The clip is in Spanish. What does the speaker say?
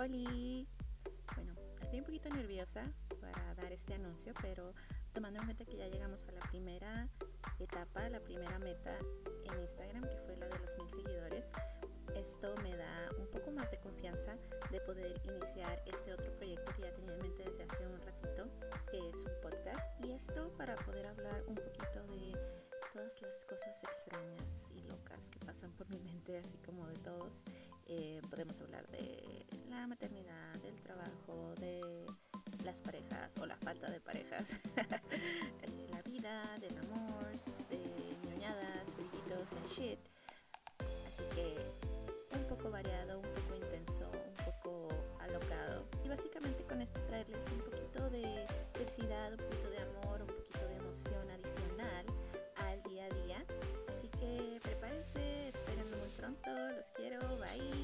Hola. Bueno, estoy un poquito nerviosa para dar este anuncio, pero tomando en cuenta que ya llegamos a la primera etapa, la primera meta en Instagram, que fue la de los mil seguidores, esto me da un poco más de confianza de poder iniciar este otro proyecto que ya tenía en mente desde hace un ratito, que es un podcast. Y esto para poder hablar un poquito de todas las cosas extrañas y locas que pasan por mi mente, así como de todos. Eh, podemos hablar de la maternidad, el trabajo, de las parejas o la falta de parejas, de la vida, del amor, de ñoñadas, brillitos and shit. Así que un poco variado, un poco intenso, un poco alocado. Y básicamente con esto traerles un poquito de felicidad, un poquito de amor, un poquito de emoción adicional al día a día. Así que prepárense, espérenlo muy pronto, los quiero, bye.